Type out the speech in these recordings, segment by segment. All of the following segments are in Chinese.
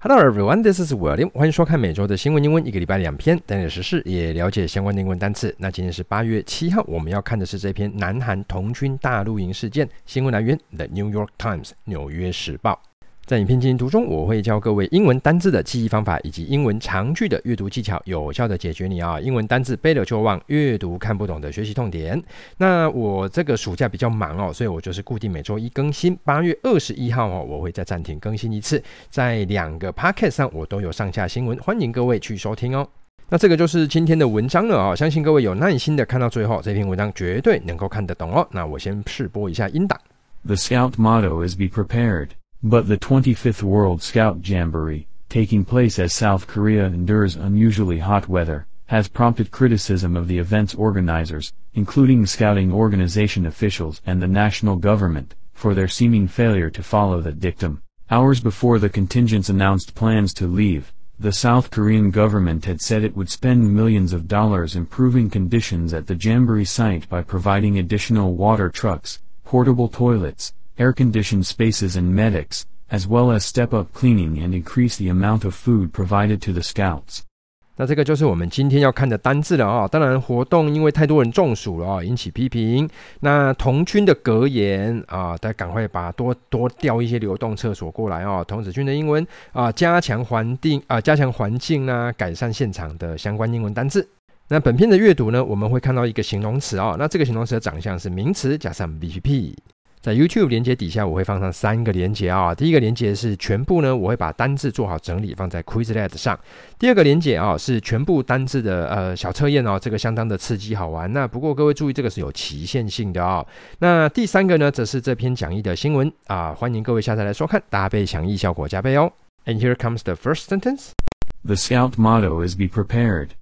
Hello everyone, this is William. 欢迎收看每周的新闻英文，一个礼拜两篇，带点时事，也了解相关的英文单词。那今天是八月七号，我们要看的是这篇南韩童军大露营事件。新闻来源：The New York Times，纽约时报。在影片进行途中，我会教各位英文单字的记忆方法，以及英文长句的阅读技巧，有效的解决你啊英文单字背了就忘、阅读看不懂的学习痛点。那我这个暑假比较忙哦，所以我就是固定每周一更新。八月二十一号哦，我会再暂停更新一次，在两个 podcast 上我都有上架新闻，欢迎各位去收听哦。那这个就是今天的文章了啊，相信各位有耐心的看到最后，这篇文章绝对能够看得懂哦。那我先试播一下音档。The Scout motto is Be prepared. But the 25th World Scout Jamboree, taking place as South Korea endures unusually hot weather, has prompted criticism of the event's organizers, including scouting organization officials and the national government, for their seeming failure to follow the dictum. Hours before the contingents announced plans to leave, the South Korean government had said it would spend millions of dollars improving conditions at the Jamboree site by providing additional water trucks, portable toilets, air-conditioned spaces and medics, as well as step up cleaning and increase the amount of food provided to the scouts. 那这个就是我们今天要看的单字了啊、哦！当然，活动因为太多人中暑了啊、引起批评。那童军的格言啊，大家赶快把多多调一些流动厕所过来哦。童子军的英文啊，加强环境啊，加强环境啊，改善现场的相关英文单字。那本篇的阅读呢，我们会看到一个形容词啊、那这个形容词的长相是名词加上 VPP。在 YouTube 连接底下，我会放上三个连接啊。第一个连接是全部呢，我会把单字做好整理放在 Quizlet 上。第二个连接啊，是全部单字的呃小测验哦，这个相当的刺激好玩。那不过各位注意，这个是有期限性的哦。那第三个呢，则是这篇讲义的新闻啊，欢迎各位下载来收看，搭配讲义效果加倍哦。And here comes the first sentence. The Scout motto is Be prepared.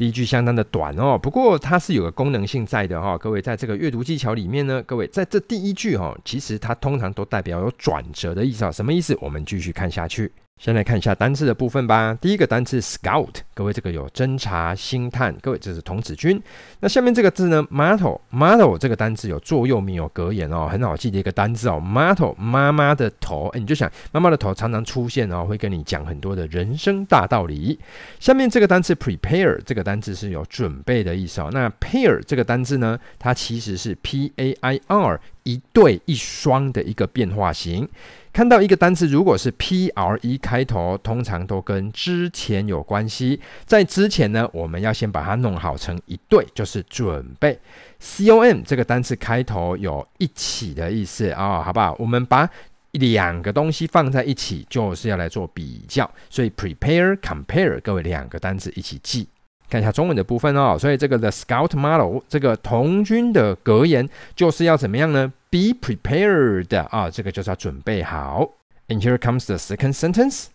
第一句相当的短哦，不过它是有个功能性在的哈、各位在这个阅读技巧里面呢，各位在这第一句哈、其实它通常都代表有转折的意思啊。什么意思？我们继续看下去。先来看一下单字的部分吧。第一个单词 scout，各位这个有侦查、星探，各位这是童子军。那下面这个字呢，motto，motto 这个单词有座右铭、有格言哦，很好记的一个单字哦。motto 妈妈的头，哎，你就想妈妈的头常常出现哦，会跟你讲很多的人生大道理。下面这个单词 prepare，这个单词是有准备的意思哦。那 pair 这个单字呢，它其实是 p a i r 一对一双的一个变化型。看到一个单词，如果是 P R E 开头，通常都跟之前有关系。在之前呢，我们要先把它弄好成一对，就是准备。C O M 这个单词开头有一起的意思啊、好不好？我们把两个东西放在一起，就是要来做比较。所以 prepare compare，各位两个单词一起记。看一下中文的部分哦，所以这个 The Scout motto 这个童军的格言就是要怎么样呢？Be prepared 啊，这个就是要准备好。And here comes the second sentence.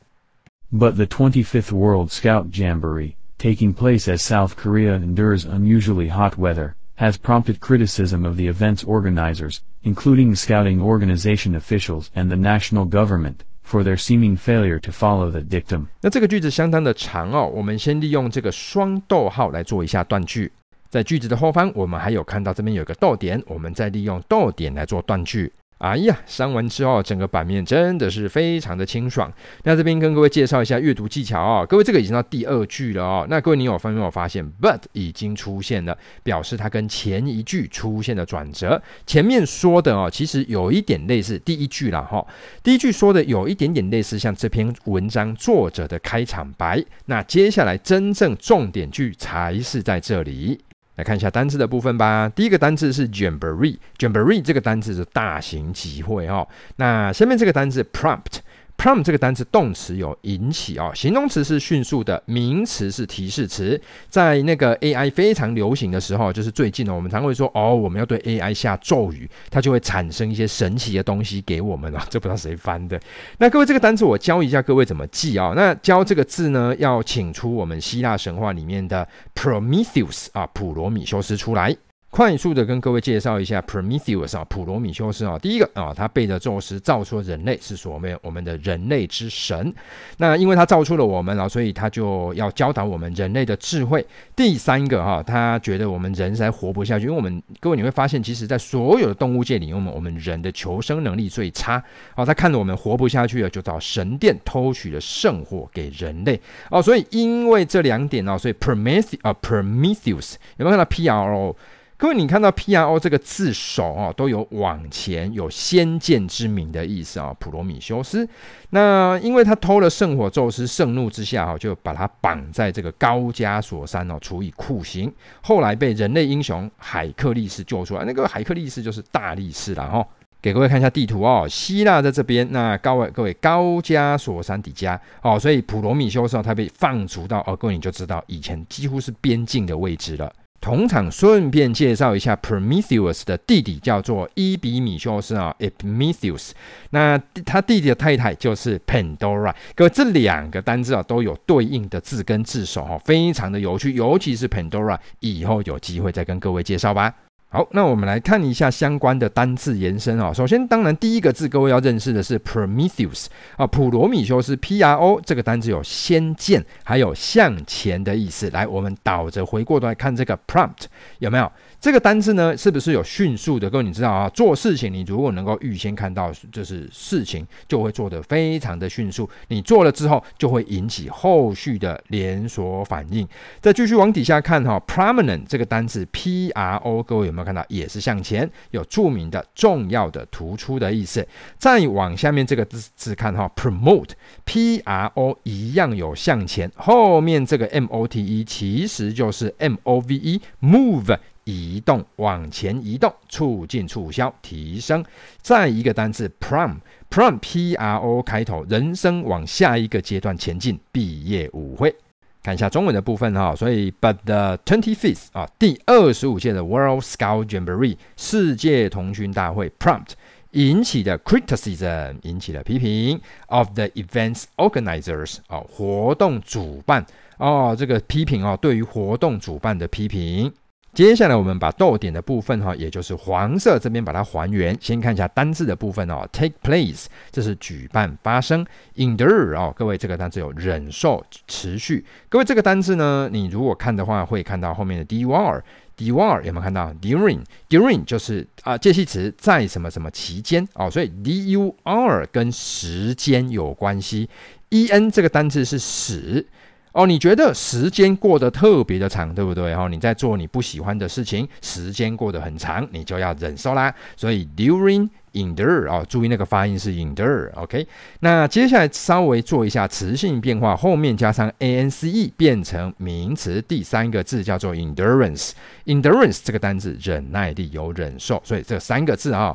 But the 25th World Scout Jamboree, taking place as South Korea endures unusually hot weather, has prompted criticism of the event's organizers, including scouting organization officials and the national government. For their seeming failure to follow the dictum。那这个句子相当的长哦，我们先利用这个双逗号来做一下断句。在句子的后方，我们还有看到这边有个逗点，我们再利用逗点来做断句。哎呀，删完之后，整个版面真的是非常的清爽。那这边跟各位介绍一下阅读技巧哦。各位，这个已经到第二句了哦。那各位，你有发没有发现，but 已经出现了，表示它跟前一句出现了转折。前面说的哦，其实有一点类似第一句了哈。第一句说的有一点点类似，像这篇文章作者的开场白。那接下来真正重点句才是在这里。来看一下单字的部分吧。第一个单字是 Jamboree，Jamboree 这个单字是大型集会哦。那下面这个单字 prompt。Prom 这个单词动词有引起哦，形容词是迅速的，名词是提示词。在那个 AI 非常流行的时候，就是最近呢，我们常会说哦，我们要对 AI 下咒语，它就会产生一些神奇的东西给我们啊。这不知道谁翻的。那各位，这个单词我教一下各位怎么记啊、哦。那教这个字呢，要请出我们希腊神话里面的 Prometheus 啊，普罗米修斯出来。快速的跟各位介绍一下 Prometheus 啊，普罗米修斯啊，第一个啊，他背着宙斯造出人类，是所谓我们的人类之神。那因为他造出了我们啊，所以他就要教导我们人类的智慧。第三个哈，他觉得我们人实在活不下去，因为我们各位你会发现，其实在所有的动物界里，我们我们人的求生能力最差。哦，他看着我们活不下去了，就到神殿偷取了圣火给人类。哦，所以因为这两点哦，所以 Prometheus 啊，Prometheus 有没有看到 P R O？各位，你看到 P R O 这个字首啊，都有往前、有先见之明的意思啊。普罗米修斯，那因为他偷了圣火，宙斯盛怒之下啊，就把他绑在这个高加索山哦，处以酷刑。后来被人类英雄海克力斯救出来，那个海克力斯就是大力士了哈。给各位看一下地图哦，希腊在这边，那高位各位高加索山底下哦，所以普罗米修斯他被放逐到哦，各位你就知道以前几乎是边境的位置了。同场顺便介绍一下，Prometheus 的弟弟叫做伊比米修斯啊，Epimetheus。那他弟弟的太太就是 Pandora。各位，这两个单字啊都有对应的字根字首哦，非常的有趣，尤其是 Pandora，以后有机会再跟各位介绍吧。好，那我们来看一下相关的单字延伸啊。首先，当然第一个字各位要认识的是 Prometheus 啊，普罗米修斯 P R O 这个单字有先见还有向前的意思。来，我们倒着回过头来看这个 prompt 有没有？这个单字呢，是不是有迅速的？各位你知道啊，做事情你如果能够预先看到，就是事情就会做得非常的迅速。你做了之后，就会引起后续的连锁反应。再继续往底下看哈，prominent 这个单字 P R O，各位有没有看到？也是向前，有著名的、重要的、突出的意思。再往下面这个字字看哈，promote P R O 一样有向前，后面这个 M O T E 其实就是 M O V E move。移动，往前移动，促进、促销、提升。再一个单词，prompt，prompt，P-R-O 开头，人生往下一个阶段前进。毕业舞会，看一下中文的部分哈。所以，but the twenty fifth 啊，第二十五届的 World Scout Jamboree 世界童军大会 prompt 引起的 criticism 引起了批评 of the events organizers 啊，活动主办哦，这个批评哦，对于活动主办的批评。接下来我们把逗点的部分哈，也就是黄色这边把它还原。先看一下单字的部分哦，take place 这是举办发生，endure 哦，各位这个单字有忍受、持续。各位这个单字呢，你如果看的话，会看到后面的 dur，dur 有没有看到？during，during 就是啊介系词在什么什么期间哦，所以 dur 跟时间有关系。en 这个单字是使。哦，你觉得时间过得特别的长，对不对？哦，你在做你不喜欢的事情，时间过得很长，你就要忍受啦。所以 during endure 哦，注意那个发音是 endure，OK？那接下来稍微做一下词性变化，后面加上 ance 变成名词，第三个字叫做 endurance。endurance 这个单字忍耐力有忍受，所以这三个字啊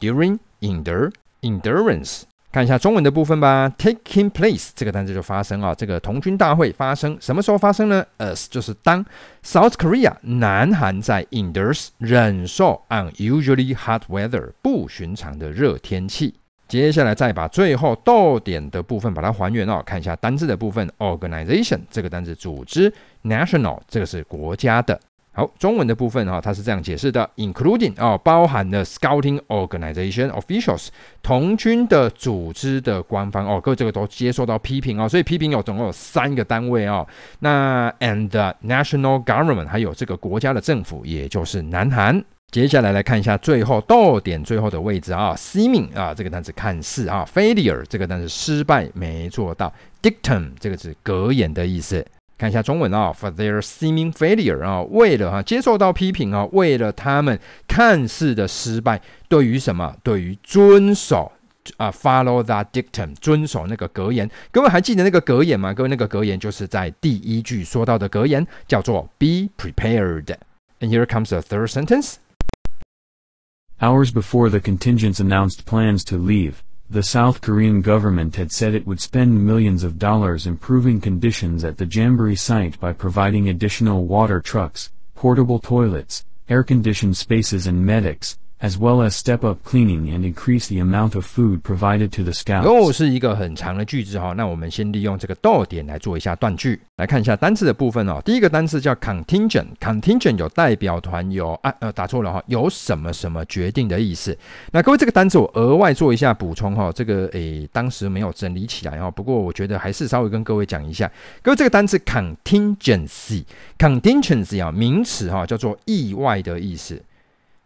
，during endure endurance。看一下中文的部分吧，taking place 这个单词就发生啊，这个童军大会发生什么时候发生呢？as 就是当 South Korea 南韩在 endures 忍受 unusually hot weather 不寻常的热天气。接下来再把最后逗点的部分把它还原哦，看一下单字的部分，organization 这个单词组织，national 这个是国家的。好，中文的部分哈，它是这样解释的，including 哦，包含了 scouting organization officials 童军的组织的官方哦，各位这个都接受到批评哦，所以批评有总共有三个单位哦，那 and national government 还有这个国家的政府，也就是南韩。接下来来看一下最后逗点最后的位置啊，seeming 啊这个单词看似啊，failure 这个单词失败没做到，dictum 这个是格言的意思。看一下中文啊，for their seeming failure 啊，为了哈接受到批评啊，为了他们看似的失败，对于什么？对于遵守啊，follow that dictum，遵守那个格言。各位还记得那个格言吗？各位那个格言就是在第一句说到的格言，叫做 be prepared。And here comes the third sentence. Hours before the contingents announced plans to leave. the South Korean government had said it would spend millions of dollars improving conditions at the Jamboree site by providing additional water trucks, portable toilets, air-conditioned spaces and medics, as well as step up cleaning and increase the amount of food provided to the scouts. 又是一个很长的句子哈，那我们先利用这个逗点来做一下断句，来看一下单词的部分哦。第一个单词叫 contingent，contingent 有代表团，有啊呃打错了哈，有什么什么决定的意思。那各位这个单词我额外做一下补充哈，这个诶当时没有整理起来哈，不过我觉得还是稍微跟各位讲一下。各位这个单词 contingency，contingency 啊名词哈叫做意外的意思。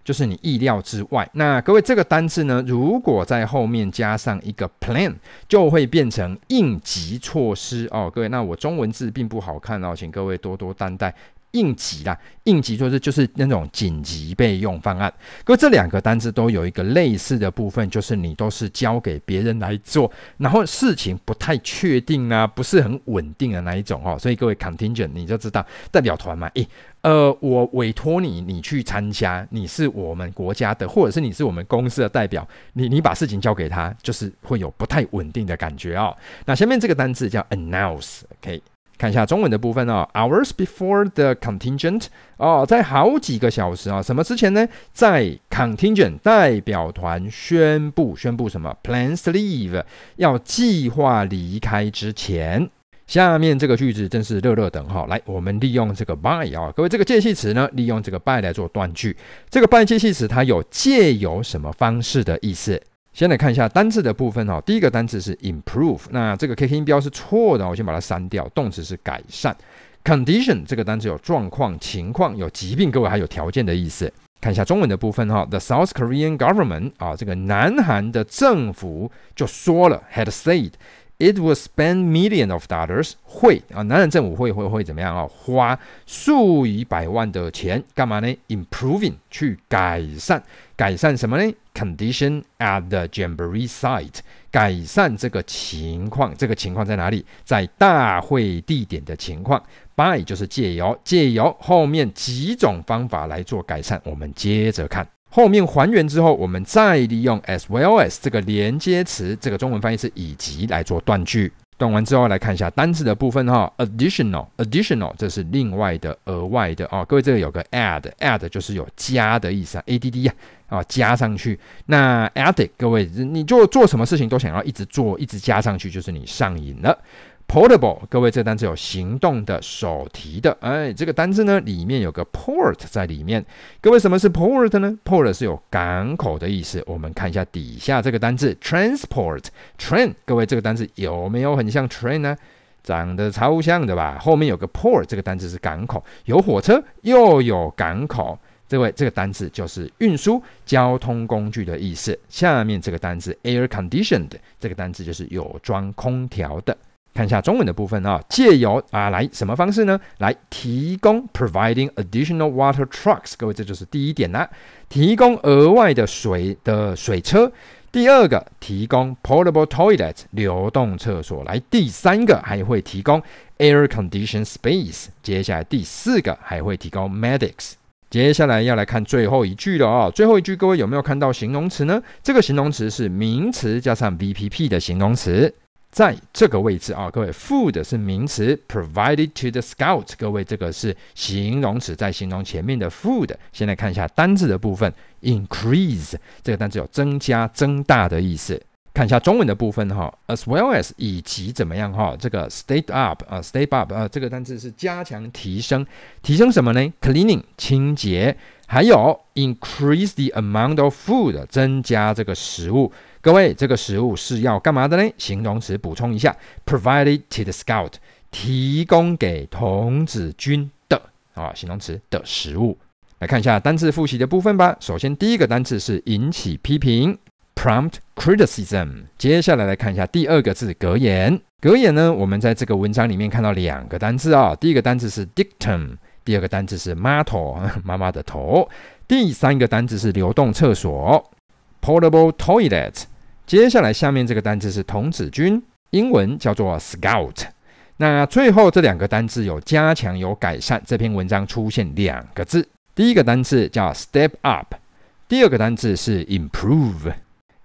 就是你意料之外。那各位，这个单字呢，如果在后面加上一个 plan，就会变成应急措施哦。各位，那我中文字并不好看哦，请各位多多担待。应急啦，应急措施就是那种紧急备用方案。各位，这两个单字都有一个类似的部分，就是你都是交给别人来做，然后事情不太确定啊，不是很稳定的那一种哦。所以各位 contingent 你就知道代表团嘛，诶，呃，我委托你，你去参加，你是我们国家的，或者是你是我们公司的代表，你你把事情交给他，就是会有不太稳定的感觉哦。那下面这个单字叫 announce，OK。看一下中文的部分哦，hours before the contingent 哦，在好几个小时啊，什么之前呢？在 contingent 代表团宣布宣布什么 plans leave 要计划离开之前，下面这个句子真是热热等哈。来，我们利用这个 by 啊，各位这个介系词呢，利用这个 by 来做断句。这个 by 介系词它有借由什么方式的意思？先来看一下单字的部分哈，第一个单字是 improve，那这个 KK 音标是错的，我先把它删掉。动词是改善。condition 这个单词有状况、情况、有疾病，各位还有条件的意思。看一下中文的部分哈，The South Korean government 啊，这个南韩的政府就说了，had said。It will spend millions of dollars，会啊，南韩政府会会会怎么样啊？花数以百万的钱干嘛呢？Improving 去改善，改善什么呢？Condition at the Jamboree site，改善这个情况，这个情况在哪里？在大会地点的情况。By 就是借由，借由后面几种方法来做改善。我们接着看。后面还原之后，我们再利用 as well as 这个连接词，这个中文翻译是以及来做断句。断完之后，来看一下单词的部分哈。Additional，additional，这是另外的、额外的哦。各位，这个有个 add，add 就是有加的意思，add 呀啊，加上去。那 addict 各位，你就做什么事情都想要一直做，一直加上去，就是你上瘾了。Portable，各位，这个单词有行动的、手提的。哎，这个单字呢，里面有个 port 在里面。各位，什么是 port 呢？port 是有港口的意思。我们看一下底下这个单字 transport，train。各位，这个单字有没有很像 train 呢？长得超像的吧？后面有个 port，这个单字是港口，有火车又有港口。这位，这个单字就是运输交通工具的意思。下面这个单字 air conditioned，这个单字就是有装空调的。看一下中文的部分啊，借由啊来什么方式呢？来提供 providing additional water trucks，各位这就是第一点啦，提供额外的水的水车。第二个，提供 portable toilet 流动厕所。来，第三个还会提供 air conditioned space。接下来第四个还会提供 medics。接下来要来看最后一句了啊，最后一句各位有没有看到形容词呢？这个形容词是名词加上 VPP 的形容词。在这个位置啊，各位，food 是名词，provided to the scout，各位，这个是形容词，在形容前面的 food。先来看一下单字的部分，increase 这个单字有增加、增大的意思。看一下中文的部分哈，as well as 以及怎么样哈，这个 state up 啊，state up 啊，这个单字是加强、提升，提升什么呢？cleaning 清洁，还有 increase the amount of food 增加这个食物。各位，这个食物是要干嘛的呢？形容词补充一下，provided to the scout，提供给童子军的啊，形容词的食物。来看一下单字复习的部分吧。首先，第一个单字是引起批评，prompt criticism。接下来来看一下第二个字格言。格言呢，我们在这个文章里面看到两个单字啊。第一个单字是 dictum，第二个单字是 motto，妈妈的头。第三个单字是流动厕所，portable toilet。接下来，下面这个单字是童子军，英文叫做 Scout。那最后这两个单字有加强、有改善。这篇文章出现两个字，第一个单字叫 Step Up，第二个单字是 Improve。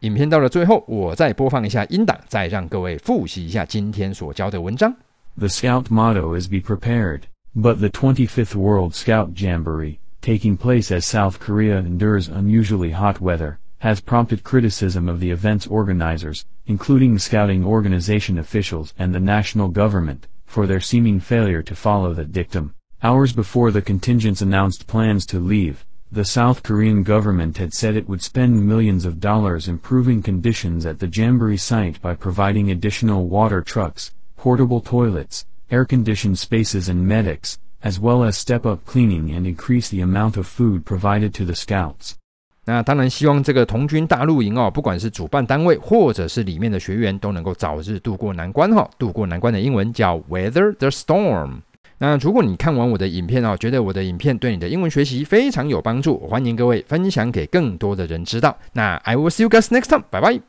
影片到了最后，我再播放一下音档，再让各位复习一下今天所教的文章。The Scout motto is Be prepared, but the 25th World Scout Jamboree taking place as South Korea endures unusually hot weather, has prompted criticism of the event's organizers, including scouting organization officials and the national government, for their seeming failure to follow that dictum. Hours before the contingents announced plans to leave, the South Korean government had said it would spend millions of dollars improving conditions at the Jamboree site by providing additional water trucks, portable toilets, air-conditioned spaces and medics, as well as step up cleaning and increase the amount of food provided to the scouts. 那当然，希望这个童军大露营哦，不管是主办单位或者是里面的学员，都能够早日度过难关哈、哦。度过难关的英文叫 weather the storm。那如果你看完我的影片哦，觉得我的影片对你的英文学习非常有帮助，欢迎各位分享给更多的人知道。那 I will see you guys next time，拜拜。